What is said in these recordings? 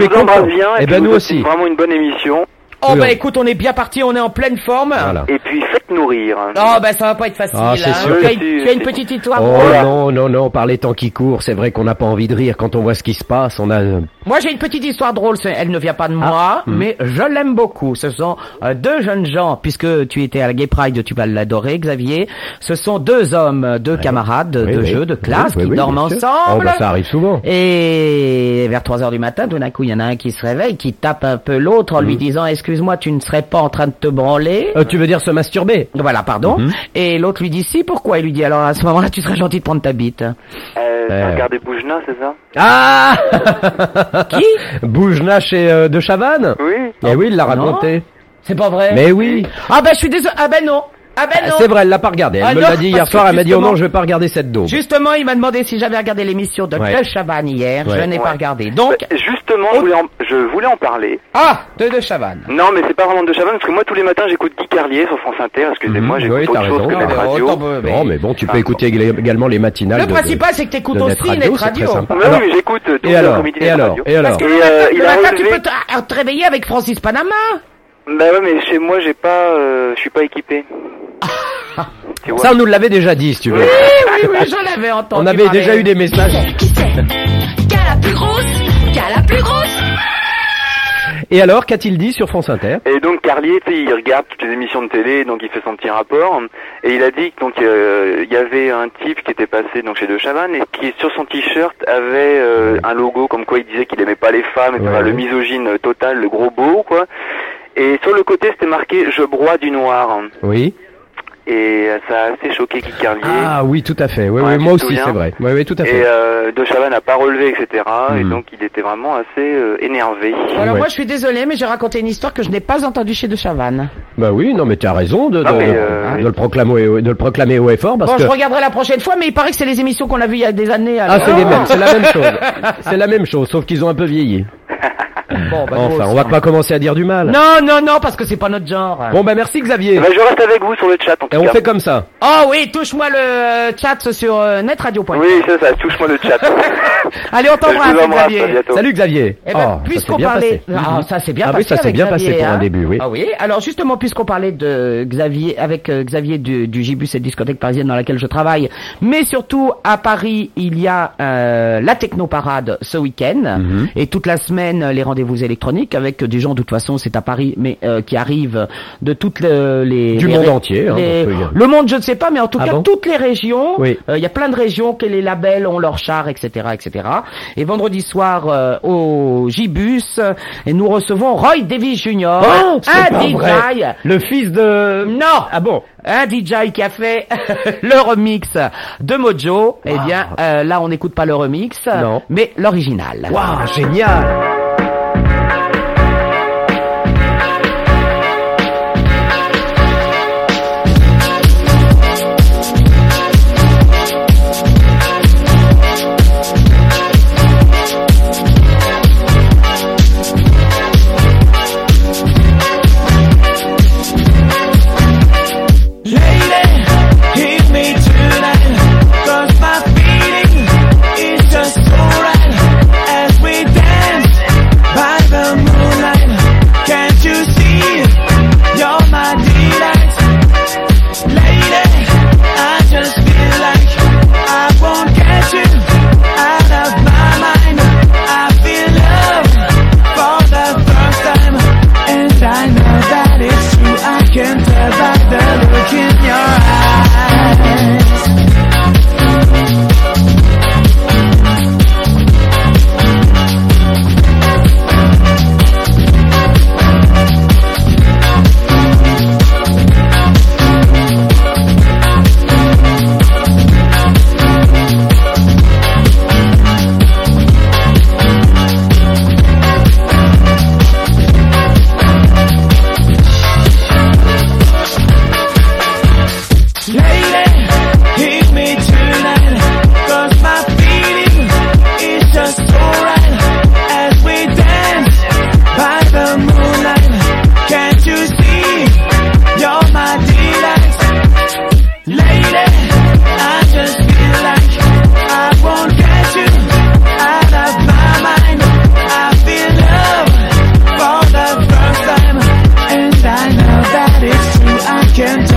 Je vous embrasse bien. Eh Et ben, puis nous aussi. Vraiment une bonne émission. Oh Oui, bah on- écoute, on est bien parti, on est en pleine forme. Voilà. Et puis faites-nous rire. Oh bah ça va pas être facile. Ah, c'est hein. sûr Tu, as, tu as une petite histoire Oh non, non, non, par les temps qui courent, c'est vrai qu'on n'a pas envie de rire quand on voit ce qui se passe. On a. euh, Moi j'ai une petite histoire drôle, elle ne vient pas de moi, hmm. mais je l'aime beaucoup. Ce sont euh, deux jeunes gens, puisque tu étais à la Gay Pride, tu vas l'adorer Xavier. Ce sont deux hommes, deux camarades oui, de oui. jeu, de classe, Oui, oui, qui oui, dorment ensemble. Oh, bah, ça arrive souvent. Et vers 3 heures du matin, tout d'un coup, il y en a un qui se réveille, qui tape un peu l'autre en lui disant Excuse-moi, tu ne serais pas en train de te branler? Euh, tu veux dire se masturber? Voilà, pardon. Mhm. Et l'autre lui dit Si, pourquoi? Il lui dit Alors à ce moment-là, tu serais gentil de prendre ta bite. Euh, Euh. Regardez Boujna, c'est ça? Ah Qui? Boujna chez euh, De Chavannes? Oui. Eh oui, il l'a raconté. C'est pas vrai Mais oui. Ah ben je suis désolé. Ah ben non. Ah ben non. C'est vrai, elle l'a pas regardé. Elle Ah me non, l'a dit hier soir, elle m'a dit oh non, je vais pas regarder cette daube. Justement, il m'a demandé si j'avais regardé l'émission de Ouais. De Chavannes hier. Je Ouais. n'ai pas regardé. Donc, Bah, Justement, je voulais, en, je voulais en parler. ah, de De Chavannes. Non, mais c'est pas vraiment de Chavannes, parce que moi, tous les matins, j'écoute Guy Carlier sur France Inter. Excusez-moi, Mhm, j'écoute oui, autre t'as chose raison. que Ah, Net Radio. euh, Non, mais bon, tu peux Ah, écouter également les matinales. Le de- principal, c'est que t'écoutes aussi Net Radio, Alors- oui, j'écoute euh, tous Et les alors après-midi Et alors Radio. Et alors euh, Le matin, tu peux te, réveiller avec Francis Panama. Bah ouais, mais chez moi, j'ai pas... euh, je suis pas équipé. Tu vois Ça, on nous l'avait déjà dit, si tu veux. Oui, oui, oui, je l'avais entendu. On avait parler. déjà eu des messages. Qui c'est Qui a la plus grosse Qui a la plus grosse Et alors, qu'a-t-il dit sur France Inter Et donc Carlier, tu sais, il regarde toutes les émissions de télé, donc il fait son petit rapport. Et il a dit que donc euh, il y avait un type qui était passé donc chez De Chavannes et qui sur son t-shirt avait euh, un logo comme quoi il disait qu'il aimait pas les femmes. Ouais, le misogyne total, le gros beau quoi. Et sur le côté c'était marqué je broie du noir. Oui. Et euh, ça a assez choqué Guy Carlier. Ah oui, tout à fait. Oui, Ouais, oui, moi aussi, c'est vrai. Oui, oui, tout à Et fait. euh, De Chavannes n'a pas relevé, etc. Et Hmm. donc il était vraiment assez euh, énervé. Alors Ouais. moi, je suis désolé, mais j'ai raconté une histoire que je n'ai pas entendue chez De Chavannes. Bah oui, non, mais tu as raison de, de, Ah, mais, de- euh, de le proclamer, au- de le proclamer haut et fort parce Bon, que. je regarderai la prochaine fois, mais il paraît que c'est les émissions qu'on a vues il y a des années. Ah, c'est les mêmes, c'est la même chose. C'est la même chose, sauf qu'ils ont un peu vieilli. Bon, bah, Enfin, on va pas commencer à dire du mal. Non, non, non, parce que c'est pas notre genre. Bon, bah merci Xavier. Bah, je reste avec vous sur le chat en Et on cas. fait comme ça. Oh oui, touche-moi le euh, chat sur euh, netradio.fr. Oui, c'est ça, touche-moi le chat. Allez, on t'embrasse, Xavier. bientôt. Salut Xavier. Eh Oh, ben, ça s'est puisqu'on bien parlait, passé. ah, ça s'est bien Ah oui, passé. ça s'est avec bien Xavier, passé pour un hein. début, oui. Ah oui. Alors justement, puisqu'on parlait de Xavier, avec euh, Xavier du, du Gibus et discothèque parisienne dans laquelle je travaille, mais surtout à Paris, il y a euh, la technoparade ce week-end Mhm. et toute la semaine les rendez-vous électroniques avec des gens de toute façon c'est à Paris, mais euh, qui arrivent de toutes le- les Du les monde entier, hein, les- le monde, je ne sais pas, mais en tout Ah cas bon toutes les régions. Oui. Euh, Il y a plein de régions que les labels ont leur char, etc., etc. Et vendredi soir euh, au Gibus, et nous recevons Roy Davis Jr. Oh, un DJ. vrai. Le fils de... Non. Ah bon Un DJ qui a fait le remix de Mojo. Eh bien, euh, là, on n'écoute pas le remix, Non. mais l'original. Waouh, génial can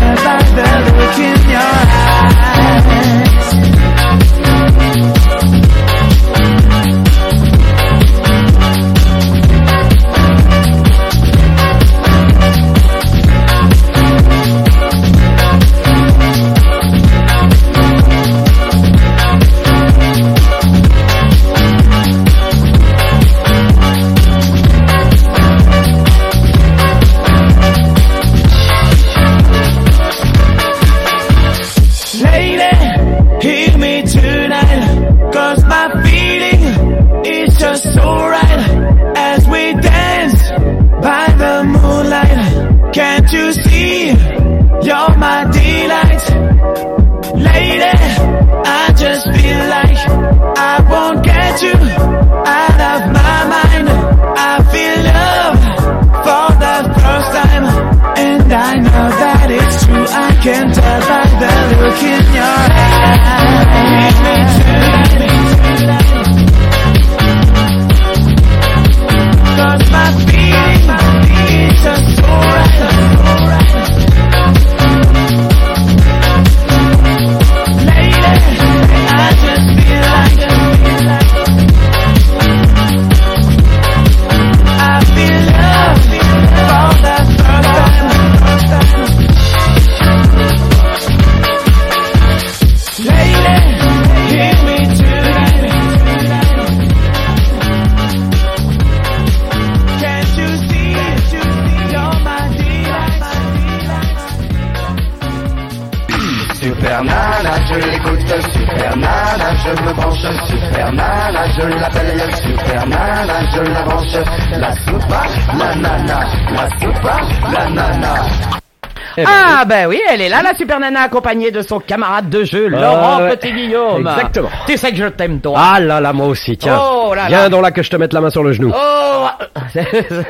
Ah ben oui, elle est là, la super nana, accompagnée de son camarade de jeu, Laurent ouais. Petit Guillaume. Exactement. Tu sais que je t'aime, toi. Ah là là, moi aussi, tiens. Oh là là. Viens donc là que je te mette la main sur le genou. Oh,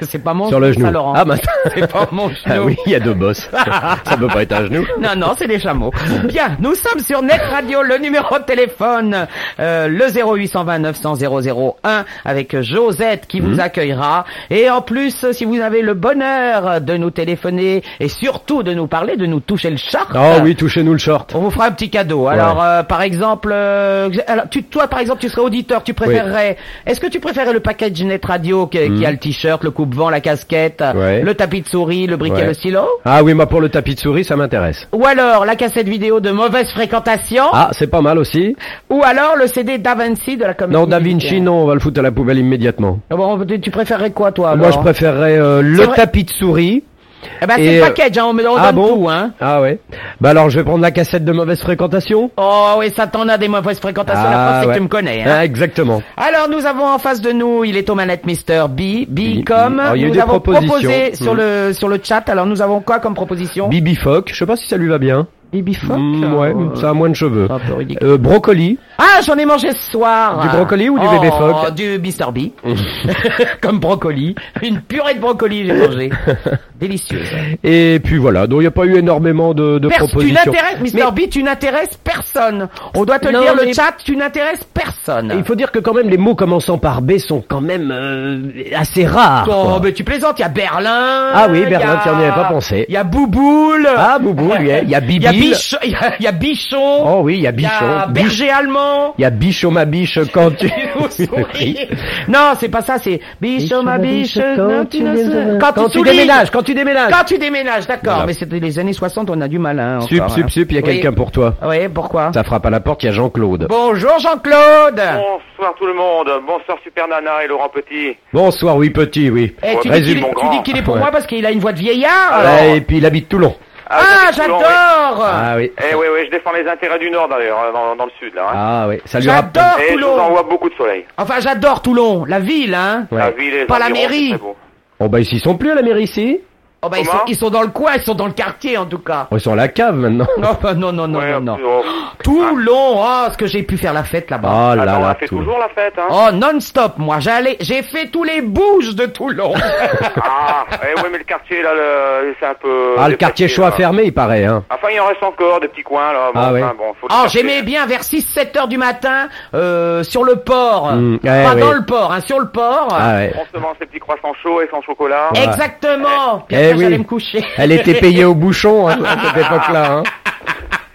c'est pas mon sur le ça, genou. Laurent. Ah bah C'est pas mon Ah genou. oui, il y a deux bosses. ça peut pas être un genou. Non, non, c'est des chameaux. Bien, nous sommes sur Net Radio, le numéro de téléphone, euh, le 0820 900 001 avec Josette qui Mhm. vous accueillera. Et en plus, si vous avez le bonheur de nous téléphoner et surtout de nous parler, de nous toucher le short. Oh oui, touchez-nous le short. On vous fera un petit cadeau. Alors, euh, par exemple, euh, alors, tu, toi, par exemple, tu serais auditeur, tu préférerais. Est-ce que tu préférais le package Net Radio qui, qui a le t-shirt, le coupe-vent, la casquette. Ouais. le tapis de souris, le briquet, Ouais. le stylo? Ah oui, moi pour le tapis de souris, ça m'intéresse. Ou alors la cassette vidéo de mauvaise fréquentation? Ah, c'est pas mal aussi. Ou alors le CD Da Vinci de la comédie Non, Da Vinci, non, on va le foutre à la poubelle immédiatement. Ah bon, tu- préférerais quoi, toi Moi, je préférerais euh, le tapis de souris. Eh ben, c'est le euh, package, hein, on, me- on ah donne bon tout, hein. Ah ouais. Bah alors, je vais prendre la cassette de mauvaise fréquentation. Oh oui, ça t'en a des mauvaises fréquentations, la preuve c'est ouais. que tu me connais, hein. Ah, exactement. Alors nous avons en face de nous, il est aux manettes Mr. B, B comme B. Alors, il y a eu nous avons proposé sur Mm. le sur le chat. Alors nous avons quoi comme proposition? Bibi Fock, je sais pas si ça lui va bien. Bibi Fock Mm, ouais, euh, ça a moins de cheveux. un peu ridicule. Euh, brocoli. Ah, j'en ai mangé ce soir. Du brocoli ou du Oh, bébé phoque Du Mr. B. Comme brocoli. Une purée de brocoli, j'ai mangé. Délicieuse. Et puis voilà, donc il n'y a pas eu énormément de, de Pers- tu propositions. n'intéresses, Mais Mr. B, tu n'intéresses personne. On doit te le Non, dire, le mais- chat, tu n'intéresses personne. il faut dire que quand même les mots commençant par B sont quand même euh, assez rares. Oh, quoi. mais tu plaisantes, il y a Berlin. Ah oui, Berlin, a- tu n'y avais pas pensé. Il y a Bouboule. Ah, Boubou, lui, il y a Il y a Bibil. Bichon. Il y a, il y a Bichon. Oh oui, il y a Il y a Bichon. Biche- Berger Allemand. Il y a Bichon ma biche quand tu... Non, c'est pas ça, c'est Bichon ma biche. non, tu Quand, tu déménages, quand tu déménages. Quand tu déménages, d'accord. Voilà. Mais c'était les années 60, on a du mal, hein. Sup, encore, sup, hein. sup, il y a Oui. quelqu'un pour toi. Oui, pourquoi? Ça frappe à la porte, il y a Jean-Claude. Bonjour Jean-Claude. Bonsoir tout le monde, bonsoir Super Nana et Laurent Petit. Bonsoir, oui, petit, oui. Eh, tu, dis Résume, qu'il est, mon tu grand. dis qu'il est pour Ouais. moi parce qu'il a une voix de vieillard. Ouais, et puis il habite Toulon. Ah, Toulon, j'adore. Ah oui. Eh oui, oui, je défends les intérêts du Nord d'ailleurs, euh, dans, dans le Sud là. hein. Ah oui, ça lui rappelle. J'adore Et je vous Toulon. envoie beaucoup de soleil. Enfin, j'adore Toulon, la ville, hein. Ouais. La ville et Pas la mairie. beau. Oh bah ils y sont plus à la mairie ici. Oh bah ils sont, ils sont dans le coin, ils sont dans le quartier en tout cas. Oh, ils sont à la cave maintenant. Non, bah, non, non, non, Ouais, non, non. oh, Toulon, oh, ce que j'ai pu faire la fête là-bas. Oh là Attends, on là, a fait Toulon. toujours la fête, hein. Oh, non-stop, moi, j'allais, j'ai fait tous les bouges de Toulon. Ah, eh oui, mais le quartier là, c'est un peu. Ah, le quartier chaud à fermer, il paraît, hein. Enfin, il en reste encore des petits coins là. Bon, Ah ouais. enfin, bon, faut Oh, j'aimais bien vers 6-7 heures du matin, euh, sur le port. Mm, ouais, Pas dans ouais. le port, hein, sur le port. Ah ouais. On se mange ces petits croissants chauds et sans chocolat. Ouais. Exactement. Puis Eh oui. j'allais me coucher. Elle était payée au bouchon hein, à cette époque-là. Hein.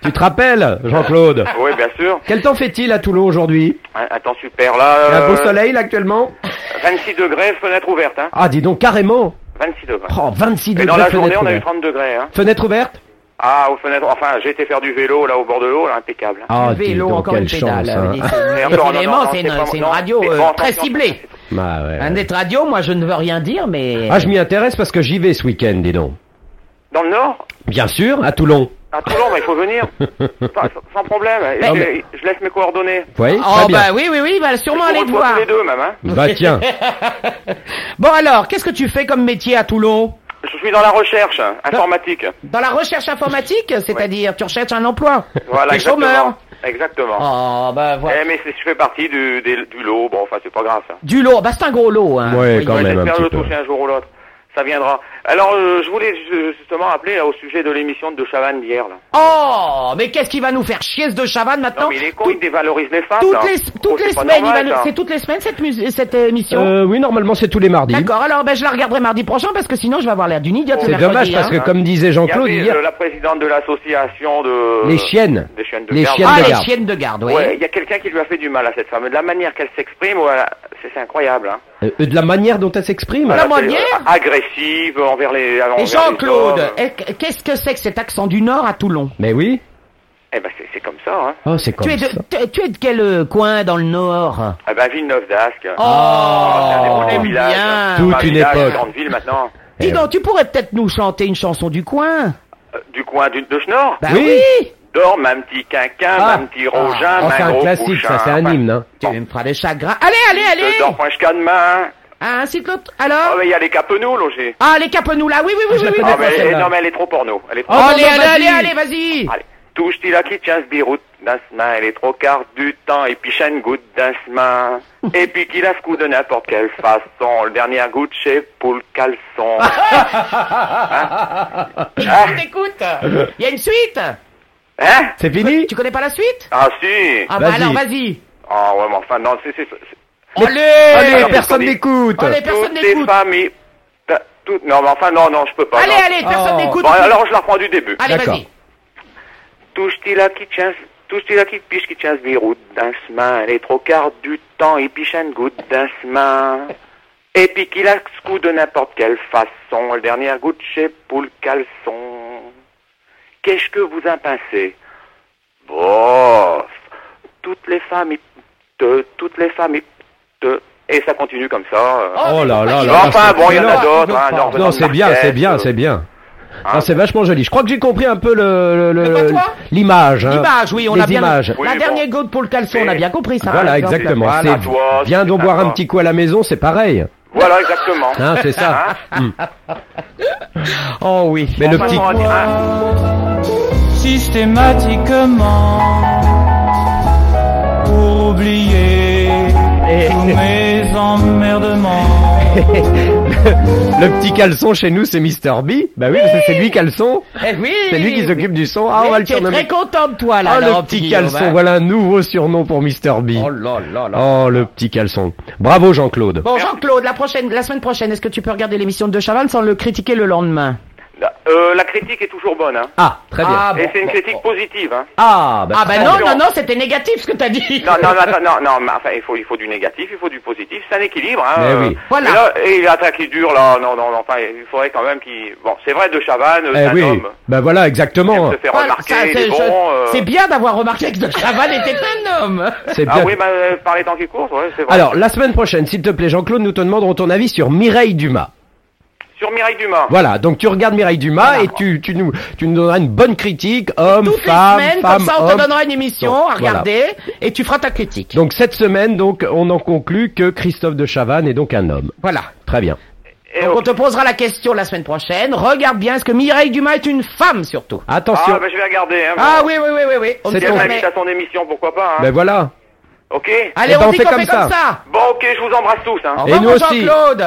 Tu te rappelles, Jean-Claude? Oui, bien sûr. Quel temps fait-il à Toulon aujourd'hui? Un, un temps super là. Il y a un beau euh, soleil là actuellement? 26 degrés, fenêtre ouverte, hein. Ah, dis donc carrément 26 degrés. Oh, 26 Et degrés dans la journée, fenêtre on a eu ouverte. 30 degrés, hein. Fenêtre ouverte? Ah, aux fenêtres. Enfin, j'ai été faire du vélo là au bord de l'eau, là, impeccable. Ah, Le dis vélo, donc, encore quelle une pédale. chance, hein. Et c'est une, radio euh, très ciblée. Bah ouais. Un d'être radio, moi je ne veux rien dire, mais... Ah, je m'y intéresse parce que j'y vais ce week-end, dis donc. Dans le nord? Bien sûr, à Toulon. À Toulon, mais il faut venir. Enfin, sans problème. Je, mais- je laisse mes coordonnées. Oui, Oh très bien. bah oui, oui, oui, il va sûrement On aller te voir. tous les deux même, hein. Bah tiens, Bon alors, qu'est-ce que tu fais comme métier à Toulon? Je suis dans la recherche informatique. Dans la recherche informatique, c'est-à-dire tu recherches un emploi Voilà, T'es exactement. chômeur Exactement. Oh bah voilà. Eh, mais c'est- je fais partie du, des- du lot. Bon, enfin, c'est pas grave, ça. Du lot, bah c'est un gros lot hein. Ouais, Oui. quand même un J'espère petit le peu. toucher un jour ou l'autre. Ça viendra. Alors, euh, je voulais ju- justement appeler là, au sujet de l'émission de Chavannes d'hier. là. Oh, mais qu'est-ce qui va nous faire chier ce de Chavannes maintenant Non, mais il est con, Tout- il dévalorise les femmes. toutes les, Oh, toutes c'est les pas semaines, il normal, va nous- ça. c'est toutes les semaines cette, mus- cette émission euh, oui, normalement c'est tous les mardis. D'accord, alors ben, je la regarderai mardi prochain parce que sinon je vais avoir l'air d'une idiote. C'est le C'est mercredi, dommage parce hein. que comme disait Il y Jean-Claude avait, hier, euh, la présidente de l'association de... les chiennes. Des chiennes de Les garde. chiennes Ah, de les garde. chiennes de garde, oui. Ouais, il y a quelqu'un qui lui a fait du mal à cette femme. De la manière qu'elle s'exprime, voilà, c'est c'est incroyable. Hein. Euh, de la manière dont elle s'exprime. Voilà. Voilà, c'est, manière euh, Agressive envers les... Et Jean-Claude, qu'est-ce que c'est que cet accent du Nord à Toulon? Mais oui. Eh ben, c'est- comme ça, hein. Oh, c'est comme tu es, ça. de, tu- tu es de quel euh, coin dans le Nord? Eh ben, Villeneuve d'Ascq. Oh, c'est un des on aime villages. bien. Toute un une village, époque. grande ville maintenant. Dis Eh donc, tu pourrais peut-être nous chanter une chanson du coin Euh, Du coin du, de Schnorr? Bah Oui. oui, Dors, ma petit quinquin, Ah. ma petit rogin, Oh, ma c'est un classique, ça, c'est un Enfin, hymne. Hein. Tu me feras des chagrins. Allez, allez, Je allez dors pas jusqu'à demain. Ah, un cyclo... Oh, Alors mais il y a les capenous, Loger. Ah, les capenous là, oui, oui, oui, oui, oui. Ah, mais, celle-là. non, mais elle est trop porno. Elle est trop Oh, allez, non, allez, vas-y. allez, allez, vas-y Allez. Touche-t-il la qui tient ce biroute d'un semain, elle est trop quart du temps, et puis chaîne goutte d'un semain. Et puis qu'il a ce coup de n'importe quelle façon, le dernier goût de chez pour le caleçon. Hein Je t'écoute Il y a une suite Hein C'est fini Tu connais pas la suite? Ah si Ah bah Vas-y. alors, vas-y Ah ouais, mais enfin, non, c'est- c'est- Allez Allez, personne n'écoute Allez, personne Toutes les n'écoute ta- toutes- Non, mais enfin, non, non, je peux pas. Allez, non. allez, personne Oh. n'écoute Bon, alors je la reprends du début. Allez, vas-y Touche-t-il à qui tient, touche-t-il à qui piche qui tient ce biroute d'un semain, elle est trop quart du temps, et piche une goutte d'un semain. Et puis qu'il a ce coup de n'importe quelle façon, le dernier goût de chez pour le caleçon. Qu'est-ce que vous en pensez? Bof. Toutes les femmes, te, toutes les femmes, et ça continue comme ça. euh. Oh là là Bon, là enfin, c'est bon, il y en a d'autres, hein, non, Non, c'est bien, c'est bien, c'est bien. Hein Ah, c'est vachement joli. Je crois que j'ai compris un peu le le- Le l'image. hein. L'image, oui, on Les a bien... images. Oui, la bon. dernière goutte pour le caleçon, on a bien compris ça. Voilà, exactement. Voilà, C'est toi, viens donc boire un petit coup à la maison, c'est pareil. Voilà, exactement. Hein, c'est ça. Hein Oh oui. Mais le petit systématiquement pour oublier tous mes emmerdements. le petit caleçon chez nous, c'est Mr B. Bah oui, c'est lui caleçon. Eh oui C'est lui qui s'occupe du son. Ah, on va le surnommer. très content de toi, là. Oh, le petit caleçon. hein. Voilà un nouveau surnom pour Mr B. Oh là là là. Oh, le petit caleçon. Bravo Jean-Claude. Bon, Jean-Claude, la prochaine, la semaine prochaine, est-ce que tu peux regarder l'émission de Chaval sans le critiquer le lendemain? Euh, la critique est toujours bonne, hein. Ah, très bien. Ah, Et bon, c'est une bon, critique bon. positive, hein. Ah, bah, Ah bah non, non, non, c'était négatif ce que t'as dit. Non, non, non, non, non, mais enfin, il faut, il faut du négatif, il faut du positif, c'est un équilibre, hein. Mais euh, oui. Voilà. Et là, et l'attaque qui dure, là, non, non, non, enfin, il faudrait quand même qu'il, bon, c'est vrai, de Chavannes, c'est Eh un oui. homme. Bah voilà, exactement. aime se faire Voilà, remarquer, ça, il c'est est bon, je- euh, c'est bien d'avoir remarqué que de Chaval était un homme. C'est Ah bien. oui, bah, par les temps qui courent, ouais, c'est vrai. Alors, la semaine prochaine, s'il te plaît, Jean-Claude, nous te demanderons ton avis sur Mireille Dumas. Sur Mireille Dumas. Voilà, donc tu regardes Mireille Dumas Voilà. et tu, tu, nous, tu nous donneras une bonne critique, homme, Toutes femme, les semaines, femme, comme ça, on te donnera une émission Donc, à regarder et tu feras ta critique. Donc cette semaine, donc, on en conclut que Christophe de Chavannes est donc un homme. voilà. Très bien. Et Donc on te posera la question la semaine prochaine. Regarde bien, est-ce que Mireille Dumas est une femme surtout Attention. Ah, bah, je vais regarder, hein. Ah oui, oui, oui, oui, oui. On C'est ton- m'invite à son émission, pourquoi pas, hein. Ben voilà. Ok. Allez, Eh ben, on, on dit fait comme fait ça. comme ça. Bon, ok, je vous embrasse tous, hein. Au Et revoir, nous aussi. Jean-Claude.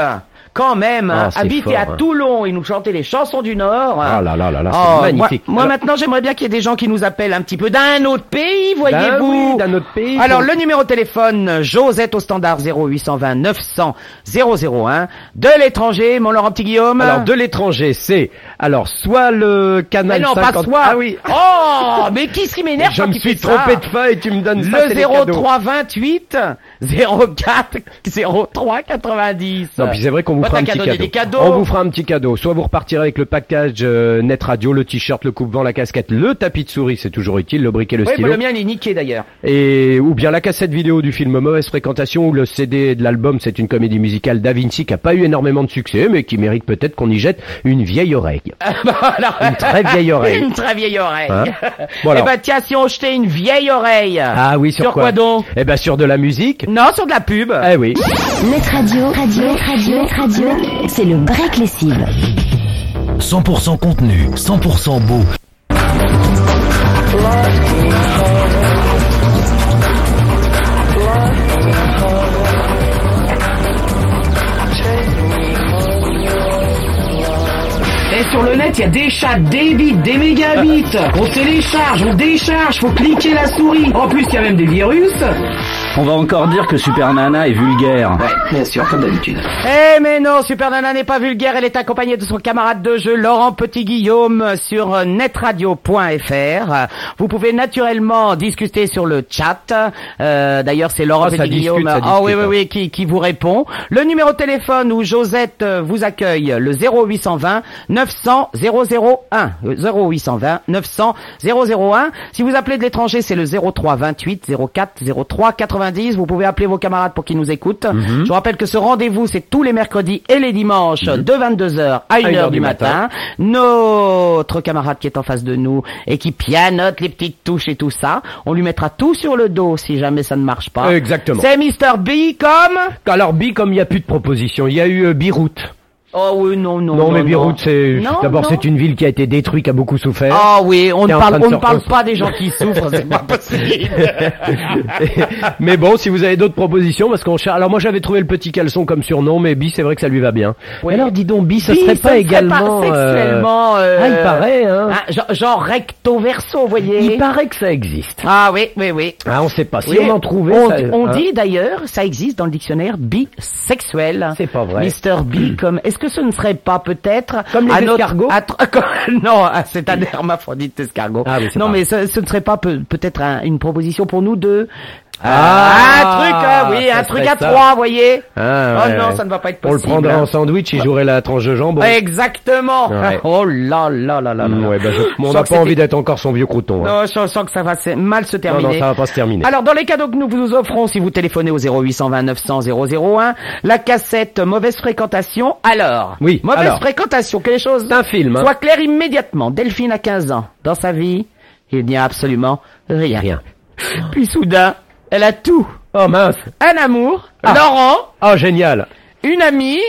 Quand même, Ah, hein, fort, à hein. Toulon, il nous chantait les chansons du Nord. Ah là là là là, Oh, c'est magnifique. Moi, Alors- maintenant, j'aimerais bien qu'il y ait des gens qui nous appellent un petit peu d'un autre pays, Ben voyez-vous. oui, d'un autre pays. Alors, le numéro de téléphone, Josette au standard 0820 900 001. De l'étranger, mon Laurent Petit Guillaume. Alors de l'étranger, c'est alors soit le Mais canal non, 50. pas soi. Ah oui. Oh, mais qui s'y m'énerve Je quand me suis ça trompé de et tu me donnes Le les cadeaux. 03 28 04 03 90. Non, puis c'est vrai qu'on vous fera un petit cadeau, cadeaux. On vous fera un petit cadeau. Soit vous repartirez avec le package euh, Net Radio, le t-shirt, le coupe-vent, la casquette, le tapis de souris, c'est toujours utile, le briquet, le Oui, stylo. le mien il est niqué d'ailleurs. Et ou bien la cassette vidéo du film Mauvaise fréquentation ou le CD de l'album C'est une comédie musicale Da Vinci qui a pas eu énormément de succès mais qui mérite peut-être qu'on y jette une vieille oreille. Voilà. Une très vieille oreille. Une très vieille oreille. Hein Voilà. Eh ben tiens, si on jetait une vieille oreille. Ah oui, sur, Sur quoi donc? Eh ben sur de la musique. Non, sur de la pub. Eh oui. Net Radio, radio, Net radio, Net radio, c'est le break lessive. 100% contenu, 100% beau. Et sur le net, il y a des chats, des bits, des mégabits. On télécharge, on décharge, faut cliquer la souris. En plus, il y a même des virus. On va encore dire que Super Nana est vulgaire. Bien sûr, comme d'habitude. Eh mais non, Super Nana n'est pas vulgaire, elle est accompagnée de son camarade de jeu Laurent Petit-Guillaume sur euh, netradio.fr. Vous pouvez naturellement discuter sur le chat. Euh, D'ailleurs, c'est Laurent Ah, ça Petit-Guillaume discute, ça Ah oui, discute, oui, oui, qui, qui vous répond. Le numéro de téléphone où Josette euh, vous accueille, le 0820 900 001. Euh, 0820 900 001. Si vous appelez de l'étranger, c'est le 03 28 04 03 90. 90. Vous pouvez appeler vos camarades pour qu'ils nous écoutent. Mhm. Je vous rappelle que ce rendez-vous, c'est tous les mercredis et les dimanches de 22h à 1h du matin. Notre camarade qui est en face de nous et qui pianote les petites touches et tout ça, on lui mettra tout sur le dos si jamais ça ne marche pas. Exactement. C'est Mr. B comme Alors B, comme il n'y a plus de propositions, il y a eu euh. Oh oui, non, non. Non, mais Beyrouth, c'est d'abord c'est une ville qui a été détruite, qui a beaucoup souffert. Ah oui, on ne parle, on ne parle pas des gens qui souffrent, c'est pas possible. mais bon, si vous avez d'autres propositions, parce qu'on. Alors moi j'avais trouvé le petit caleçon comme surnom, mais B, c'est vrai que ça lui va bien. Oui. Mais alors dis donc, B, ce Puis, serait ça pas ne serait également. pas euh, sexuellement. euh, Ah, il paraît, hein. hein, genre, genre recto verso, vous voyez. Il paraît que ça existe. Ah oui, oui, oui. Ah, on sait pas. Si Oui, on en trouvait, on, ça- on hein. dit d'ailleurs, ça existe dans le dictionnaire bisexuel. C'est pas vrai. Mister B, comme, que ce ne serait pas peut-être Comme les escargots Non, ah, c'est un hermaphrodite escargot. Ah oui, non, pas mais ce, ce ne serait pas peut- peut-être un- une proposition pour nous de Ah, un truc, ah oui, un truc à trois, vous voyez. Ah, oh non, ouais. ça ne va pas être On le possible. prendrait hein. en sandwich, il jouerait la tranche de jambon. Exactement. Ouais. Oh là là là là là. Mm, ouais, bah, je- Je on n'a pas envie d'être encore son vieux crouton. hein. Non, je sens que ça va mal se terminer. non, ça va pas se terminer. Alors, dans les cadeaux que nous vous offrons, si vous téléphonez au 0820 900 001, la cassette Mauvaise Fréquentation. Alors, Oui, Mauvaise alors. Fréquentation, que les choses C'est un film. hein. soient claires immédiatement. Delphine a 15 ans. Dans sa vie, il n'y a absolument rien. Rien. Puis soudain, elle a tout. Oh mince. Un amour, Ah. Laurent, Oh génial. une amie,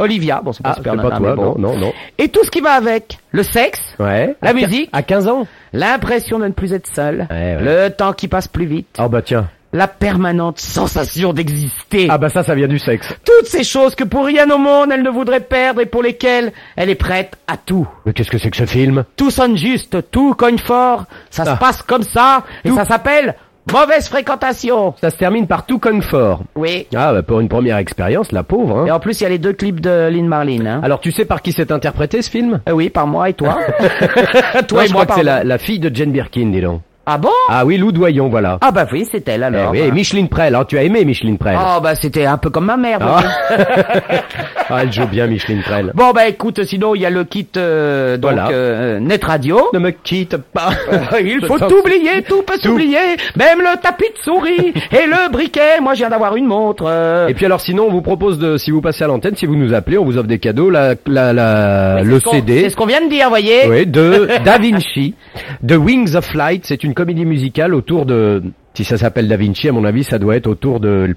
Olivia, bon c'est pas Ah, super c'est nana, pas mais toi, bon. non, non, non. Et tout ce qui va avec. Le sexe, Ouais. La À quin- musique. À 15 ans. l'impression de ne plus être seul, Ouais, ouais. le temps qui passe plus vite, Oh bah tiens. la permanente sensation d'exister. Ah bah ça, ça vient du sexe. Toutes ces choses que pour rien au monde elle ne voudrait perdre et pour lesquelles elle est prête à tout. Mais qu'est-ce que c'est que ce film? Tout sonne juste, tout cogne fort, ça Ah. se passe comme ça, et ça s'appelle mauvaise fréquentation. Ça se termine par tout cogne fort. Oui. Ah bah pour une première expérience, la pauvre. Hein. Et en plus, il y a les deux clips de Lynn Marlin. Hein. Alors tu sais par qui c'est interprété ce film? Euh, oui, par moi et toi. Toi, et je moi, crois que c'est la fille de Jane Birkin, dis donc. Ah bon? Ah oui, Lou Doyon, voilà. Ah bah oui, c'est elle Eh alors. oui, et Micheline Prel, hein, tu as aimé Micheline Prel? Oh bah c'était un peu comme ma mère. Ah. Ah, elle joue bien Micheline Prel. Bon bah écoute, sinon il y a le kit euh, donc Voilà. euh, Net Radio. Ne me quitte pas. Il faut Je oublier, tout peut s'oublier, même le tapis de souris et le briquet. Moi, je viens d'avoir une montre. euh. Et puis alors sinon, on vous propose de, si vous passez à l'antenne, si vous nous appelez, on vous offre des cadeaux, la, la, la, le ce CD. C'est ce qu'on vient de dire, voyez. Oui, de Da Vinci, de Wings of Light. C'est une comédie musicale autour de, si ça s'appelle Da Vinci, à mon avis, ça doit être autour de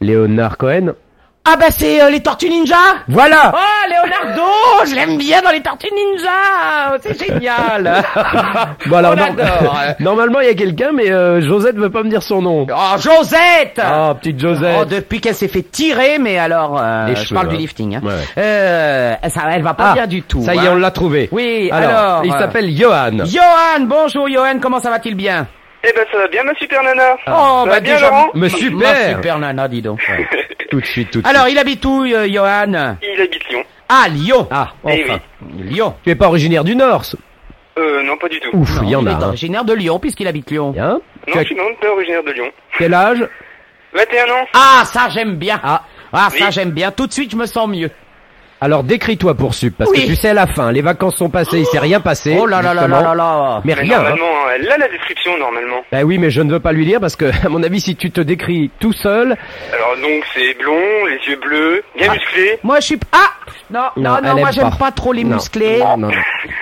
Leonard Cohen. Ah bah c'est euh, les Tortues Ninja. Voilà! Oh Leonardo, je l'aime bien dans les Tortues Ninja. C'est génial. Bon alors, On norm- adore. normalement il y a quelqu'un, mais euh, Josette veut pas me dire son nom. Oh Josette. Oh, petite Josette. Oh, depuis qu'elle s'est fait tirer, mais alors, euh, Les je cheveux, parle hein. du lifting. Hein. Ouais, ouais. Euh, ça, elle va pas Ah, bien du tout. Ça y est, hein. on l'a trouvé. Oui, alors, il euh, s'appelle Johan. Johan, bonjour Johan, comment ça va-t-il bien? Eh ben ça va bien ma super nana. Oh, ça va bien déjà- Laurent Mais Ma super. super nana, dis donc. Tout de suite, tout de Alors, suite. il habite où, euh, Johan? Il habite Lyon. Ah, Lyon. Ah, Eh enfin. Lyon. Tu es pas originaire du Nord ce- Euh non pas du tout. Ouf, il y en il a. est hein. originaire de Lyon, puisqu'il habite Lyon. Bien. Tu Non as je suis non pas originaire de Lyon. quel âge? 21 ans. Ah, ça, j'aime bien. Ah. Ah, ça, Oui. j'aime bien. Tout de suite, je me sens mieux. Alors décris-toi pour Sup, parce Oui. que tu sais à la fin, les vacances sont passées, il s'est rien passé. Oh là là là là là là. Mais Mais rien. hein. normalement hein, elle a la description normalement. Ben oui, mais je ne veux pas lui dire parce que, à mon avis, si tu te décris tout seul, Alors donc c'est blond, les yeux bleus, bien musclé. Moi, je suis... Ah Non, non, Non, moi, aime j'aime pas. trop les Non. musclés. Non, non, non.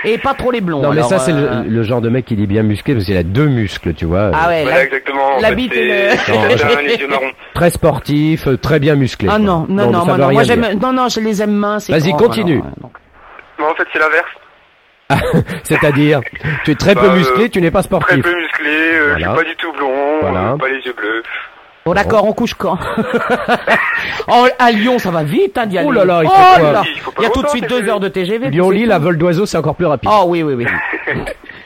Et pas trop les blonds. non, mais alors, ça c'est euh, le, le genre de mec qui dit bien musclé parce qu'il a deux muscles, tu vois. Ah ouais, Voilà la- exactement. En la bite et le- Non. Très sportif, euh, très bien musclé. Ah quoi. non, non, non, moi, non, rien moi j'aime, non, non, je les aime minces. Vas-y, continue. alors, donc. Bon en fait c'est l'inverse. C'est-à-dire, tu es très peu Bah, musclé, euh, tu n'es pas Très sportif. peu musclé, euh, je Voilà. suis pas du tout blond, Voilà. euh, pas les yeux bleus. Bon, d'accord, on couche quand oh, À Lyon, ça va vite, hein, d'y aller. Oh là là, il oh fait quoi là Il y a tout de suite deux heures de TGV. Lyon-Lille, à vol d'oiseau, c'est encore plus rapide. Oh oui, oui, oui.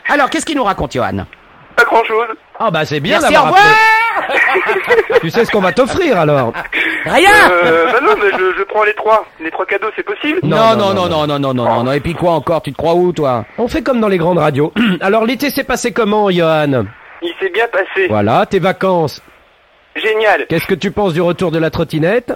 Alors, qu'est-ce qu'il nous raconte, Johan? Pas grand chose. Ah bah c'est bien Merci, au d'avoir revoir. Tu sais ce qu'on va t'offrir alors? Rien Euh, bah non mais je, je prends les trois. Les trois cadeaux c'est possible? Non non non, non, non, non, non, non, non. Et puis quoi encore? Tu te crois où, toi? On fait comme dans les grandes radios. Alors l'été s'est passé comment, Johan? Il s'est bien passé. Voilà, tes vacances. Génial. Qu'est-ce que tu penses du retour de la trottinette?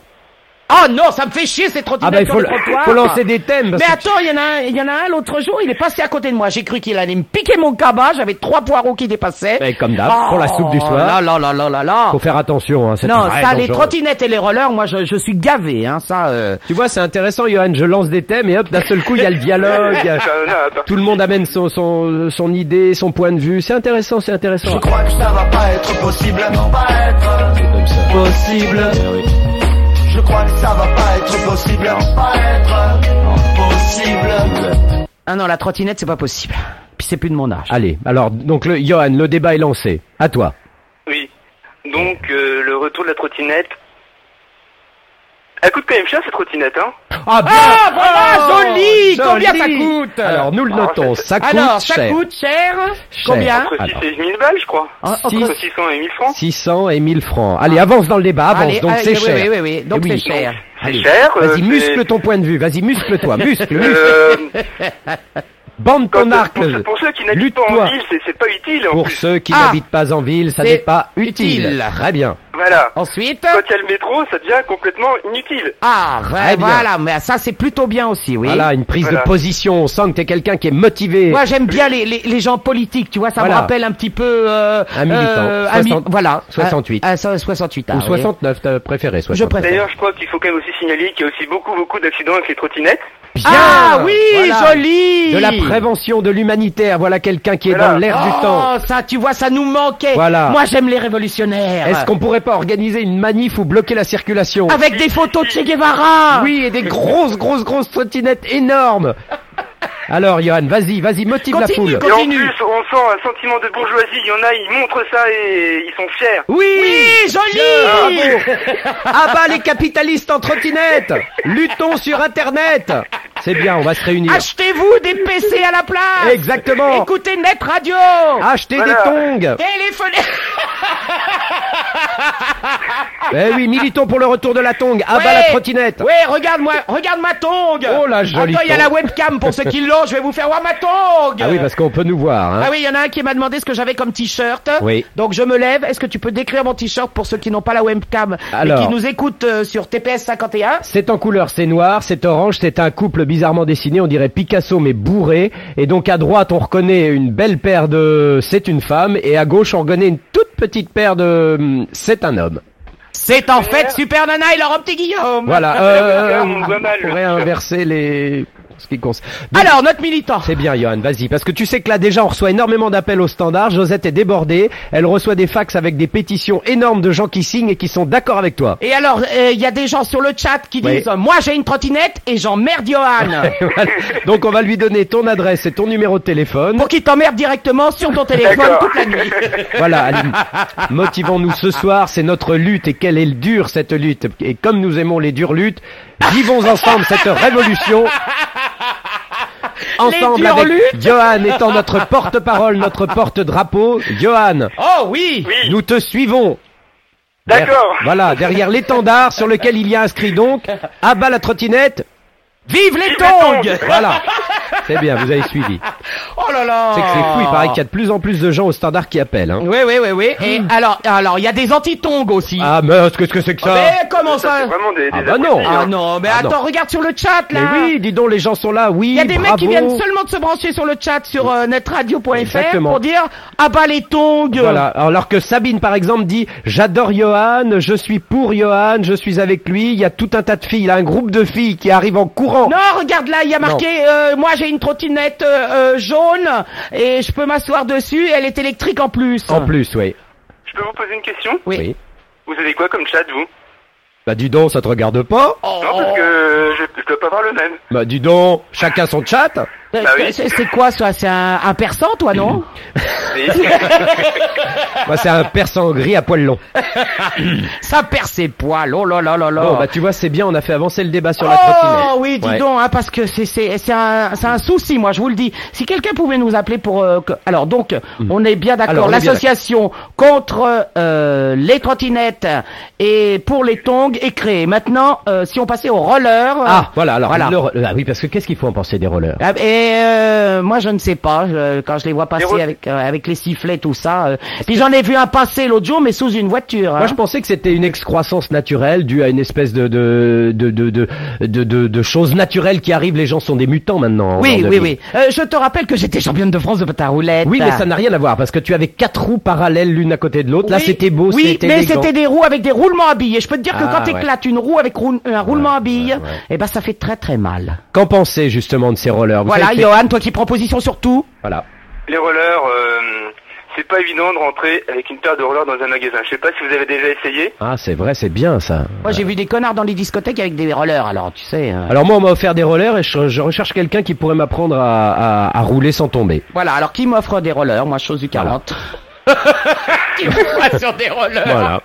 Oh non, ça me fait chier ces trottinettes Ah bah il faut, sur le trottoir. faut lancer des thèmes. parce Mais attends, il y en a il y en a un l'autre jour, il est passé à côté de moi. J'ai cru qu'il allait me piquer mon cabas. J'avais trois poireaux qui dépassaient. Eh, comme d'hab, pour la soupe du soir. Là, là, là, là, là, là. Faut faire attention, hein, c'est Non, ça, les trottinettes et les rollers, moi, je, je suis gavé, hein, ça. Euh... Tu vois, c'est intéressant, Johan. Je lance des thèmes et hop, d'un seul coup, il y a le dialogue. a- Tout le monde amène son, son, son idée, son point de vue. C'est intéressant, c'est intéressant. Je crois que ça va pas être possible, non pas être possible. Je crois que ça va pas être possible, non pas être possible. Ah non, la trottinette, c'est pas possible. Puis c'est plus de mon âge. Allez, alors, donc, le, Johan, le débat est lancé. À toi. Oui. Donc, euh, le retour de la trottinette. Elle coûte quand même cher cette trottinette, hein? Ah, bien Ah, voilà, joli Combien ça coûte Alors, nous le Ah, notons. Ça coûte Alors, ça cher. coûte cher. Cher. Combien Entre 6 Alors. et 1000 balles, je crois. Ah, Six- Entre 600 et 1000 francs. 600 et 1000 francs. Allez, avance dans le débat, avance. Allez, donc allez, c'est oui, cher. oui, oui, oui. Donc Eh c'est cher. C'est Allez. cher. euh, Vas-y, muscle ton point de vue. Vas-y, muscle-toi. Muscle, muscle. Euh, Bande ton pour, arc. ceux- pour ceux qui n'habitent pas en ville, c'est- c'est pas utile en Pour plus. ceux qui Ah. n'habitent pas en ville, ça C'est n'est pas utile. utile. Très bien. Voilà. Ensuite. Quand il y a le métro, ça devient complètement inutile. Ah, Très ouais, bien. voilà, mais ça c'est plutôt bien aussi, oui. Voilà, une prise Voilà. de position. On sent que t'es quelqu'un qui est motivé. Moi j'aime bien les, les, les gens politiques, tu vois, ça Voilà. me rappelle un petit peu... Euh, Un militant. euh, un mi- 60 voilà. 68. Ah, ah, ça, 68. ah, Ou oui. 69, t'as préféré 69. préfère. D'ailleurs, je crois qu'il faut quand même aussi signaler qu'il y a aussi beaucoup, beaucoup d'accidents avec les trottinettes. Bien Ah oui, Voilà. joli De la prévention de l'humanitaire. Voilà quelqu'un qui est Voilà. dans l'air du Oh, temps. ça, tu vois, ça nous manquait. Voilà. Moi, j'aime les révolutionnaires. Est-ce qu'on pourrait pas organiser une manif ou bloquer la circulation? Avec des photos de Che Guevara. Oui, et des grosses, grosses, grosses trottinettes énormes. Alors, Johan, vas-y, vas-y, motive la Continue, foule. Et en Continue. plus, on sent un sentiment de bourgeoisie. Il y en a, ils montrent ça et ils sont fiers. Oui, Oui, joli. Ah bah les capitalistes en trottinette Luttons sur Internet C'est bien, on va se réunir. Achetez-vous des PC à la place. Exactement. Écoutez Net Radio. Achetez Voilà. des tongs Téléphonez. Eh oui, militons pour le retour de la tongue. Ah bah Ouais. la trottinette Ouais, regarde moi, regarde ma tongue. Oh, la jolie Attends, il y a tongue. la webcam pour ceux qui l'ont. Je vais vous faire voir ma tongue. Ah oui, parce qu'on peut nous voir. Hein. Ah oui, il y en a un qui m'a demandé ce que j'avais comme t-shirt. Oui. Donc je me lève. Est-ce que tu peux décrire mon t-shirt pour ceux qui n'ont pas la webcam Alors. et qui nous écoutent euh, sur TPS 51 C'est en couleur, c'est noir, c'est orange, c'est un couple bizarrement dessiné, on dirait Picasso mais bourré. Et donc à droite on reconnaît une belle paire de c'est une femme et à gauche on reconnaît une toute petite paire de c'est un homme. C'est en fait Super Nana et Laurent Petit Guillaume. Voilà, euh, on pourrait inverser les ce qui concerne. Donc, Alors notre militant. C'est bien, Johan, vas-y. Parce que tu sais que là, déjà, on reçoit énormément d'appels au standard. Josette est débordée. Elle reçoit des fax avec des pétitions énormes de gens qui signent et qui sont d'accord avec toi. Et alors, euh, il y a des gens sur le chat qui Oui. disent Moi j'ai une trottinette et j'emmerde Johan. Voilà. Donc, on va lui donner ton adresse et ton numéro de téléphone. Pour qu'il t'emmerde directement sur ton téléphone toute la nuit. Voilà, Aline. Motivons-nous ce soir. C'est notre lutte et quelle est dure cette lutte? Et comme nous aimons les dures luttes, vivons ensemble cette révolution. Ensemble avec Johan étant notre porte-parole, notre porte-drapeau. Johan, Oh oui Oui. nous te suivons. D'accord. Voilà, derrière l'étendard sur lequel il y a inscrit donc à bas la trottinette. Vive les tongs Voilà. C'est bien, vous avez suivi. Oh là là C'est que c'est fou, il paraît qu'il y a de plus en plus de gens au standard qui appellent. Hein. Oui, oui, oui, oui. Et alors, alors, il y a des anti-tongs aussi. Ah, mais qu'est-ce que c'est que ça mais comment Ça, c'est vraiment des, des Ah bah non. abrutis, Ah hein. non, mais Ah attends, regarde sur le chat Mais là. oui, dis donc, les gens sont là, oui, Il y a des mecs qui bravo. viennent seulement de se brancher sur le chat sur euh, netradio.fr Exactement. pour dire ah bah les tongs. Voilà, alors que Sabine par exemple dit j'adore Johan, je suis pour Johan, je suis avec lui, il y a tout un tas de filles, il y a un groupe de filles qui arrivent en courant. Non, regarde là, il y a marqué euh, moi j'ai une trottinette euh, euh, jaune et je peux m'asseoir dessus, elle est électrique en plus. En plus, oui. Je peux vous poser une question? Oui. Oui. Vous avez quoi comme chat, vous? Bah dis donc, ça te regarde pas Oh. Non, parce que je, je dois pas avoir le même. Bah dis donc, chacun son chat Bah oui. c'est- quoi ça? C'est un, un persan toi non? Moi c'est un persan gris à poil long. Ça perd ses poils. Oh là là là là. Bon bah tu vois c'est bien, on a fait avancer le débat sur la trottinette. Oh oui, dis Ouais. donc, hein, parce que c'est c'est c'est un c'est un souci, moi je vous le dis. Si quelqu'un pouvait nous appeler pour euh, que- alors donc on est bien Hmm. Alors, d'accord. on est bien L'association contre euh, les trottinettes et pour les tongs est créée. Maintenant, euh, si on passait au roller, euh, Ah voilà alors Voilà. le ah oui parce que qu'est-ce qu'il faut en penser des rollers? Ah, et Mais euh, moi, je ne sais pas. je- quand je les vois passer avec euh, avec les sifflets, tout ça. euh. Puis j'en ai vu un passer l'autre jour, mais sous une voiture. hein. Moi, je pensais que c'était une excroissance naturelle due à une espèce de de de de de, de, de- de choses naturelles qui arrivent. Les gens sont des mutants maintenant. Oui, oui, 2000. oui. Euh, je te rappelle que j'étais championne de France de patin à roulette. Oui, mais ça n'a rien à voir parce que tu avais quatre roues parallèles l'une à côté de l'autre. Là, c'était beau, Oui, mais c'était des roues avec des roulements à billes. Et je peux te dire que Ah, quand tu ouais. éclates une roue avec rou- un roulement à billes, ouais, ouais. eh ben ça fait très très mal. Qu'en pensez justement de ces rollers? Vous voilà, que- Johan, toi qui prends position sur tout. Voilà. Les rollers, euh, c'est pas évident de rentrer avec une paire de rollers dans un magasin. Je sais pas si vous avez déjà essayé. Ah, c'est vrai, c'est bien ça. Moi, j'ai vu des connards dans les discothèques avec des rollers, alors tu sais. euh. Alors moi, on m'a offert des rollers et je, je recherche quelqu'un qui pourrait m'apprendre à, à, à rouler sans tomber. Voilà, alors qui m'offre des rollers Moi, chose du 40. qui m'offre sur des rollers Voilà.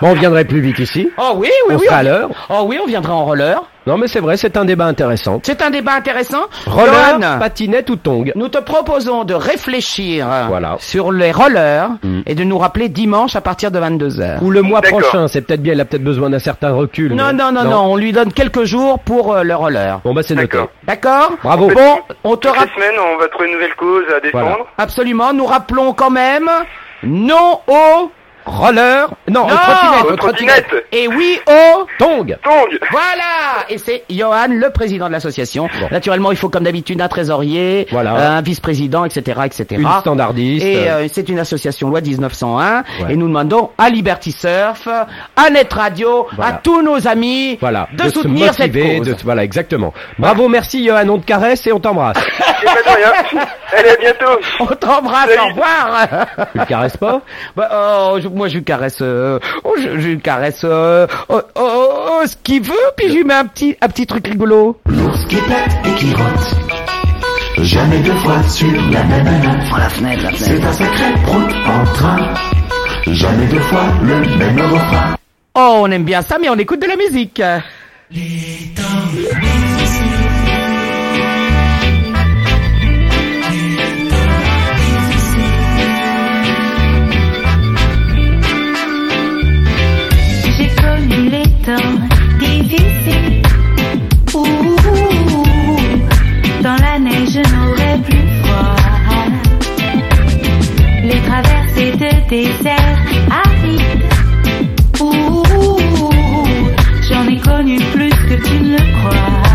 Bon, on viendrait plus vite ici. Oh oui, oui, on oui. sera on- à l'heure. Oh oui, on viendra en roller. Non, mais c'est vrai, c'est un débat intéressant. C'est un débat intéressant. Roller, Johan, patinette ou tong nous te proposons de réfléchir Voilà. sur les rollers Mm. et de nous rappeler dimanche à partir de 22h. Ou le mois prochain, c'est peut-être bien, il a peut-être besoin d'un certain recul. Non, non, non, non, on lui donne quelques jours pour euh, le roller. Bon, bah c'est noté. D'accord. D'accord Bravo. Bon, on te rappelle... semaines, on va trouver une nouvelle cause à défendre. Voilà. Absolument, nous rappelons quand même non au Roller Non, Non, trottinettes. trottinettes. et oui au Tong Tong. Voilà Et c'est Johan, le président de l'association. Naturellement, il faut comme d'habitude un trésorier, Voilà. un vice-président, etc., etc. Une standardiste. Et euh, c'est une association loi 1901. Ouais. Et nous demandons à Liberty Surf, à Net Radio, Voilà. à tous nos amis Voilà, de, soutenir cette motiver, cause. de- voilà, exactement. Bravo, merci Johan, on te caresse et on t'embrasse. Et pas de rien. Allez, à bientôt. On t'embrasse, au revoir tu le caresses pas? Bah, oh, je- moi je lui caresse, euh, oh, je, je caresse euh, oh, oh, oh, ce qu'il veut, puis je lui mets un petit, un petit truc rigolo. L'ours qui pète et qui rote. Jamais deux fois sur la même année. la fenêtre, la C'est un sacré prout en train. Jamais deux fois le même refrain. Oh, on aime bien ça, mais on écoute de la musique. J'ai je n'aurais plus froid. Les traversées de désert arides. Ouh, j'en ai connu plus que tu ne le crois.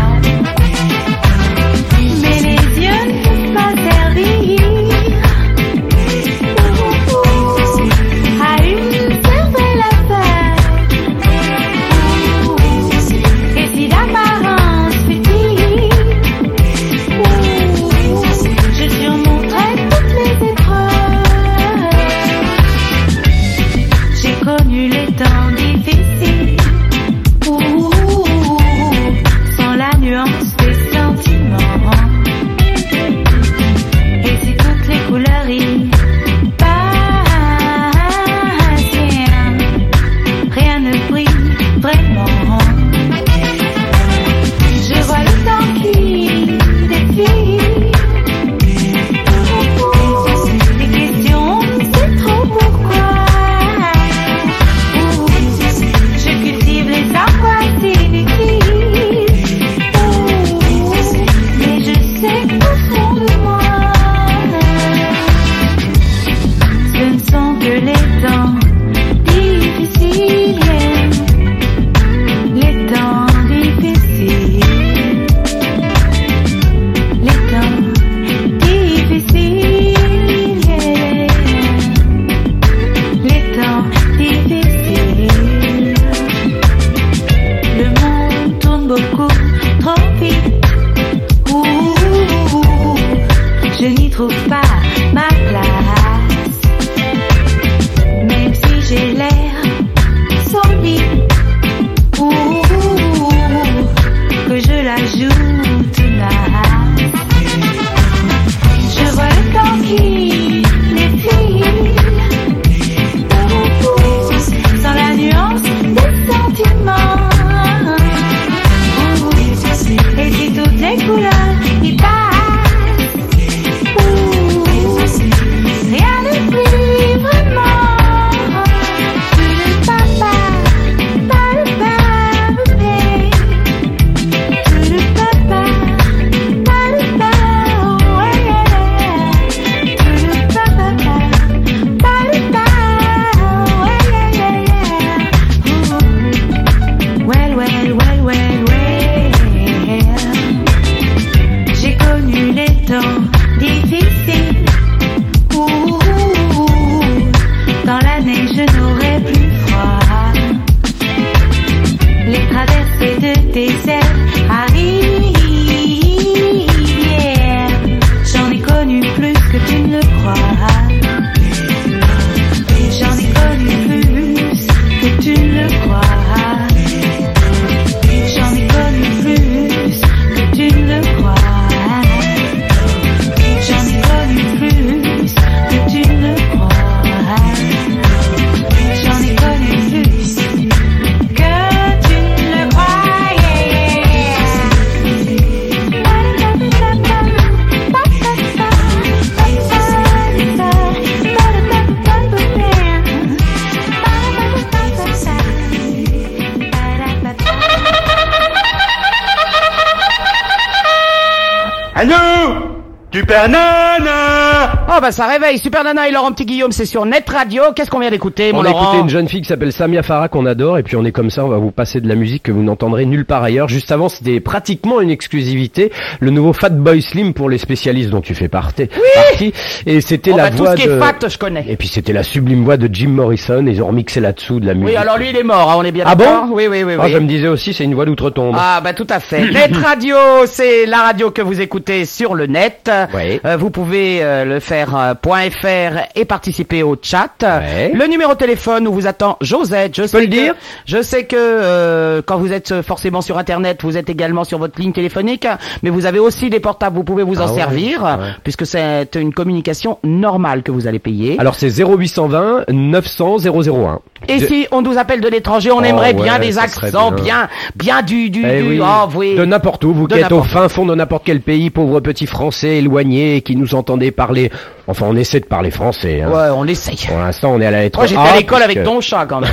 Bah ça réveille, Super Nana et Laurent Petit Guillaume, c'est sur Net Radio. Qu'est-ce qu'on vient d'écouter, mon On a Laurent écouté une jeune fille qui s'appelle Samia Farah qu'on adore et puis on est comme ça, on va vous passer de la musique que vous n'entendrez nulle part ailleurs. Juste avant, c'était pratiquement une exclusivité, le nouveau Fatboy Slim pour les spécialistes dont tu fais partie. partie. Et c'était Oh la bah, tout voix ce qui de est fat, je connais. Et puis c'était la sublime voix de Jim Morrison, et ils ont remixé là-dessous de la musique. Oui, alors lui il est mort, hein, on est bien Ah bon Oui, oui, oui. Ah, oui. je me disais aussi, c'est une voix d'outre-tombe. Ah bah tout à fait. Net Radio, c'est la radio que vous écoutez sur le net. Euh, vous pouvez euh, le faire euh, .fr et participer au chat. Le numéro de téléphone où vous attend Josette. Je sais le que- dire Je sais que euh, quand vous êtes forcément sur internet, vous êtes également sur votre ligne téléphonique, mais vous avez aussi des portables. Vous pouvez vous en Ah ouais, servir ouais. puisque c'est une communication normale que vous allez payer. Alors c'est 0820 900 001. Et si on nous appelle de l'étranger, on Oh, aimerait bien ouais, des accents, bien. bien, bien du, du, Eh du- oui, oh, oui. De n'importe où, vous qui êtes au fin fond de n'importe quel pays, pauvres petits Français éloignés qui nous entendez parler. Enfin, on essaie de parler français. Hein. Ouais, on essaye. Pour l'instant, on est à la lettre Moi, j'étais à l'école avec ton chat quand même.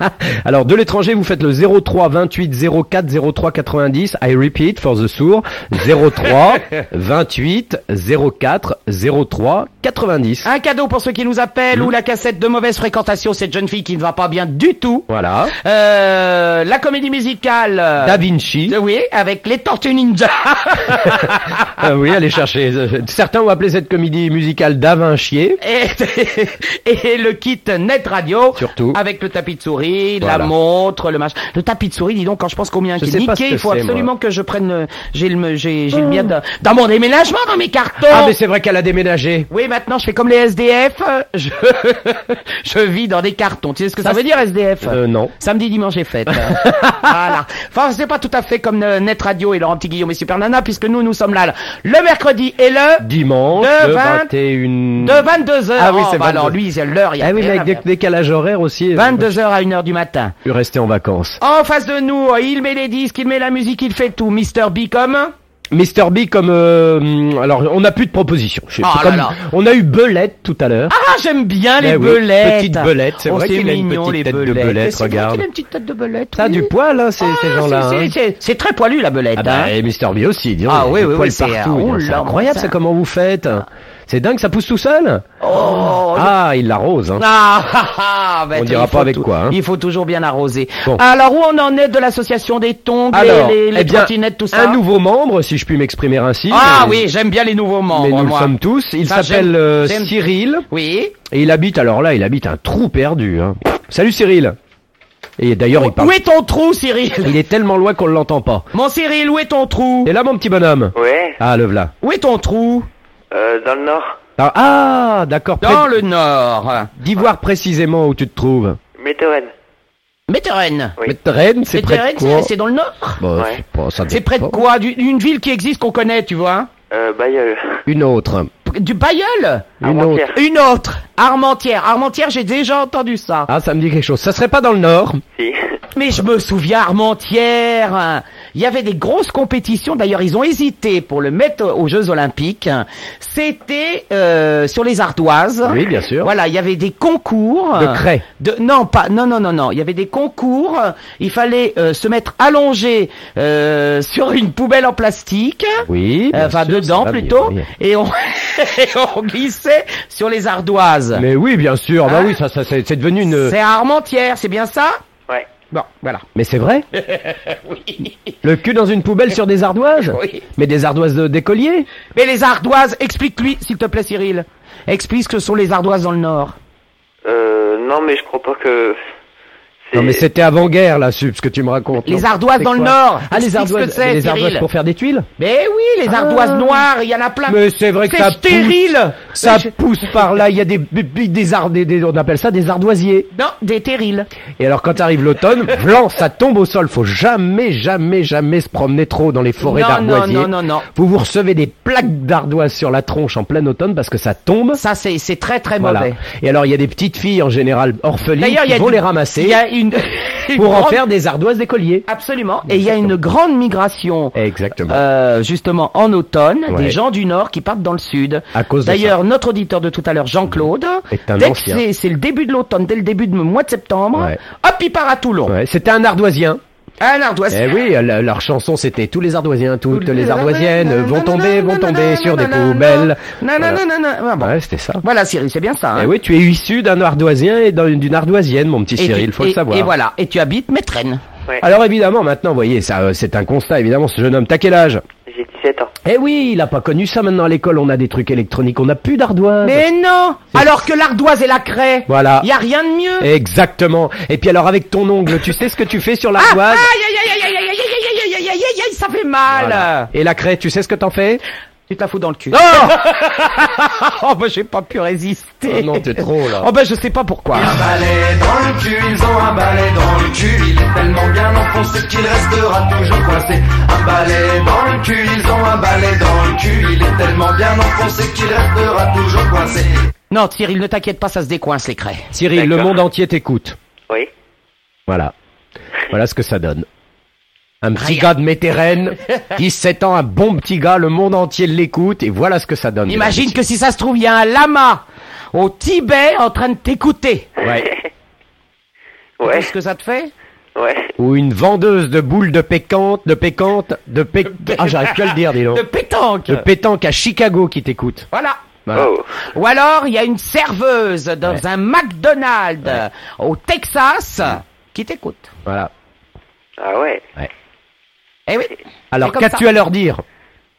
hein. Alors, de l'étranger, vous faites le 03 28 04 03 90. I repeat for the sourd. 03 28 04 03 90. Un cadeau pour ceux qui nous appellent ou la cassette de mauvaise fréquentation, cette jeune fille qui ne va pas bien du tout. Voilà. Euh, la comédie musicale. euh, Da Vinci. Oui, avec les Tortues Ninja. Ah oui, allez chercher. Certains ont appelé cette comédie musicale Da Vinci. et, et le kit Net Radio. Surtout. Avec le tapis de souris, Voilà. la montre, le machin. Le tapis de souris, dis donc, quand je pense combien Je sais est niqué, il faut absolument moi. que je prenne, le- j'ai le, j'ai, j'ai le mien de- dans mon déménagement, dans mes cartons. Ah, mais c'est vrai qu'elle a déménagé. Oui, maintenant je fais comme les SDF, euh, je, je vis dans des cartons. Tu sais ce que ça, Ça, veut dire SDF Euh, non. Samedi, dimanche et fête. voilà. Enfin, c'est pas tout à fait comme euh, Net Radio et Laurent Petit Guillaume et Super Nana, puisque nous, nous sommes là le mercredi et le Dimanche, De le 20 21... de 22h. Ah oui, c'est bah 22. alors lui, c'est l'heure, il Ah oui, mais avec des décalages horaires aussi. faire. 22h à 1h du matin. Je rester en vacances. En face de nous, il met les disques, il met la musique, il fait tout. Mister B comme Mr. B comme euh, alors on n'a plus de propositions. Je- Oh comme-. On a eu Belette tout à l'heure. Ah, j'aime bien les Eh oui, belettes. petite belette, c'est Oh, vrai qu'il a une petite les tête de belettes. belette, c'est vrai regarde. a une petite tête de belette. Ça a du poil hein, ces, ces Ah, gens-là. c'est- hein. c'est- très poilu la belette. Ah bah, hein. et Mr. B aussi, dis donc, Ah il oui, oui, poil oui, c'est- oh incroyable ça. ça comment vous faites. C'est dingue, ça pousse tout seul Oh, Ah, il l'arrose. Hein. Ah, ah, ah, bah, On dira pas avec quoi, hein. Il faut toujours bien arroser. Bon. Alors, où on en est de l'association des tongs, Alors, les, les, les eh bien, trottinettes, tout ça un nouveau membre, si je puis m'exprimer ainsi. Ah mais- oui, j'aime bien les nouveaux membres, Mais nous le sommes tous. Il s'appelle euh, Cyril. Oui. Et il habite, alors là, il habite un trou perdu. Hein. Salut Cyril. Et d'ailleurs, il parle. Où est ton trou, Cyril Il est tellement loin qu'on ne l'entend pas. Mon Cyril, où est ton trou Et là, mon petit bonhomme. Ouais, Ah, le voilà. Où est ton trou euh, dans le nord. Ah, ah, d'accord. près Dans le nord. D'y voir précisément où tu te trouves. Météorène. Méteren. Oui. Rennes, c'est près de Méteren, quoi c'est- c'est dans le nord? Bah, Ouais. c'est pas- ça C'est près de dépend. quoi? Du- D'une ville qui existe qu'on connaît, tu vois Euh, Bayeul. Une autre. Du Bayeul? Une Armentières. autre. Une autre Armentière. Armentière, j'ai déjà entendu ça. Ah, ça me dit quelque chose. Ça serait pas dans le nord? Si. Mais je me souviens, Armentière, il y avait des grosses compétitions. D'ailleurs, ils ont hésité pour le mettre aux Jeux Olympiques. C'était euh, sur les ardoises. Oui, bien sûr. Voilà, il y avait des concours. De craie. De, non, pas, non, non, non, non. Il y avait des concours. Il fallait euh, se mettre allongé euh, sur une poubelle en plastique. Oui. bien Euh, Enfin, dedans bien, plutôt. bien. Et on, et on glissait sur les ardoises. Mais oui, bien sûr. Bah Hein oui, ça, ça c'est devenu une. C'est à Armentière, c'est bien ça? Bon, voilà. Mais c'est vrai oui. Le cul dans une poubelle sur des ardoises Oui. Mais des ardoises de- d'écoliers Mais les ardoises, explique-lui, s'il te plaît, Cyril. Explique ce que sont les ardoises dans le Nord. Euh, non, mais je crois pas que Non mais c'était avant-guerre là, Sub, ce que tu me racontes. Les non ardoises dans le Nord. Ah les ardoises, que les ardoises pour faire des tuiles Mais oui, les Ah. ardoises noires, il y en a plein. Mais c'est vrai que C'est ça stérile. pousse, ça pousse par là. Il y a des des, des, ard- des- des- on appelle ça des ardoisiers. Non, des terrils. Et alors quand arrive l'automne, blanc, ça tombe au sol. Faut jamais, jamais, jamais se promener trop dans les forêts d'ardoisiers. non, non, non, non. Vous vous recevez des plaques d'ardoise sur la tronche en plein automne parce que ça tombe. Ça, c'est c'est très très Voilà. mauvais. Et alors il y a des petites filles en général orphelines D'ailleurs, il y qui a vont du- les ramasser Il y a une, une pour en faire des ardoises d'écoliers. Absolument. Et il y a une grande migration. Exactement. Euh, justement en automne, Ouais. des gens du Nord qui partent dans le Sud. À cause D'ailleurs, notre auditeur de tout à l'heure, Jean-Claude, un dès que c'est c'est le début de l'automne, dès le début du mois de septembre, Ouais. hop, il part à Toulon. Ouais, c'était un ardoisien. Un ardoise. Eh oui, euh, leur chanson c'était tous les ardoisiens, toutes les ardoisiennes vont tomber, vont tomber sur des poubelles. Non, non, Voilà. non, non, non. Ah, bon. Ouais, c'était ça. Voilà, Cyril, c'est bien ça. hein. Eh oui, tu es issu d'un ardoisien et d'un- d'une ardoisienne, mon petit Et Cyril, tu- faut et- le savoir. Et voilà. Et tu habites Métrennes. Alors évidemment, maintenant, vous voyez, ça, euh, c'est un constat, évidemment, ce jeune homme. T'as quel âge? J'ai 17 ans. Eh oui, il a pas connu ça maintenant à l'école, on a des trucs électroniques, on n'a plus d'ardoise. Mais non Alors que l'ardoise et la craie, Voilà. il y a rien de mieux. Exactement. Et puis alors avec ton ongle, tu sais ce que tu fais sur Ah, l'ardoise aïe, aïe, aïe, aïe, aïe, aïe, aïe, aïe, aïe, aïe, aïe, aïe, aïe, ça fait mal. Et la craie, tu sais ce que t'en fais Tu te la fous dans le cul. Oh oh bah j'ai pas pu résister. Oh non, t'es trop là. Oh bah je sais pas pourquoi. Un balai dans le cul, ils ont un balai dans le cul, il est tellement bien enfoncé qu'il restera toujours coincé. Un balai dans le cul, ils ont un balai dans le cul, il est tellement bien enfoncé qu'il restera toujours coincé. Non Cyril, ne t'inquiète pas, ça se décoince les craies. Cyril, le monde entier t'écoute. Oui. Voilà. Voilà ce que ça donne. Un petit Rien. gars de Métérène, 17 ans, un bon petit gars, le monde entier l'écoute et voilà ce que ça donne. Imagine que si ça se trouve, il y a un lama au Tibet en train de t'écouter. Ouais. Ouais. Qu'est-ce que ça te fait? Ouais. Ou une vendeuse de boules de pécante, de pécante, de pé... Ah, j'arrive plus à le dire, dis donc. De pétanque. De pétanque à Chicago qui t'écoute. Voilà. Voilà. Oh. Ou alors, il y a une serveuse dans un McDonald's au Texas qui t'écoute. Voilà. Ah ouais. Eh oui. Alors, qu'as-tu à leur dire?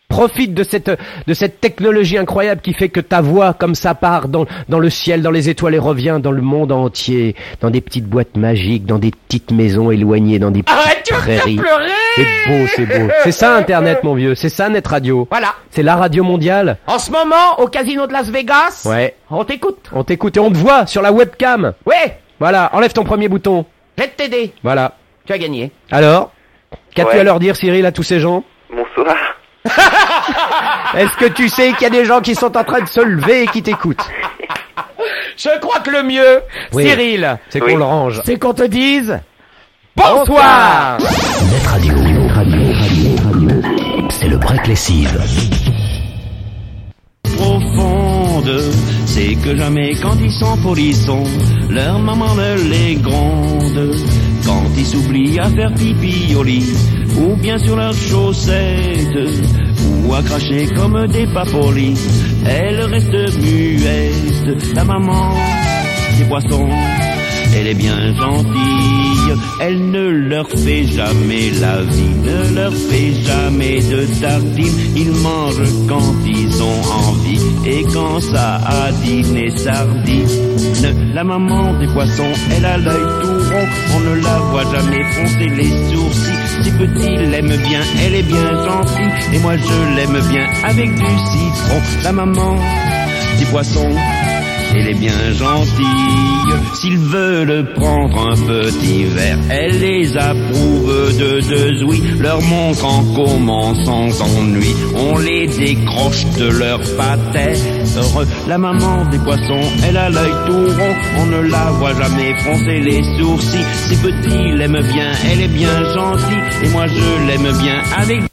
Profite de cette, de cette technologie incroyable qui fait que ta voix, comme ça, part dans, dans le ciel, dans les étoiles et revient dans le monde entier, dans des petites boîtes magiques, dans des petites maisons éloignées, dans des petites Arrête, prairies. pleurer C'est beau, c'est beau. C'est ça Internet, mon vieux. C'est ça Net Radio. Voilà. C'est la radio mondiale. En ce moment, au casino de Las Vegas, Ouais. on t'écoute. On t'écoute et on te voit sur la webcam. Ouais, Voilà. Enlève ton premier bouton. je vais t'aider. Voilà. Tu as gagné. Alors? Qu'as-tu Ouais. à leur dire, Cyril, à tous ces gens? Bonsoir. Est-ce que tu sais qu'il y a des gens qui sont en train de se lever et qui t'écoutent? Je crois que le mieux, Oui. Cyril, C'est Oui. qu'on le range. c'est qu'on te dise bonsoir. Net Radio, Radio, Net Radio. C'est le break lessive. profonde, c'est que jamais quand ils sont polissons, leur maman ne les gronde. Quand ils s'oublient à faire pipi au lit, ou bien sur leurs chaussettes, ou à cracher comme des papolis, elles restent muettes. La maman des poissons, elle est bien gentille, elle ne leur fait jamais la vie, ne leur fait jamais de tartines, ils mangent quand ils ont envie, et quand ça a dîné sardine. La maman des poissons, elle a l'œil tout on ne la voit jamais froncer les sourcils, si petit l'aime bien, elle est bien gentille, et moi je l'aime bien avec du citron. La maman des poissons, elle est bien gentille. S'ils veulent prendre un petit verre, elle les approuve de deux ouïes, leur montre en comment sans ennui. On les décroche de leur pater. La maman des poissons, elle a l'œil tout rond, on ne la voit jamais froncer les sourcils. Si petit l'aime bien, elle est bien gentille, et moi je l'aime bien avec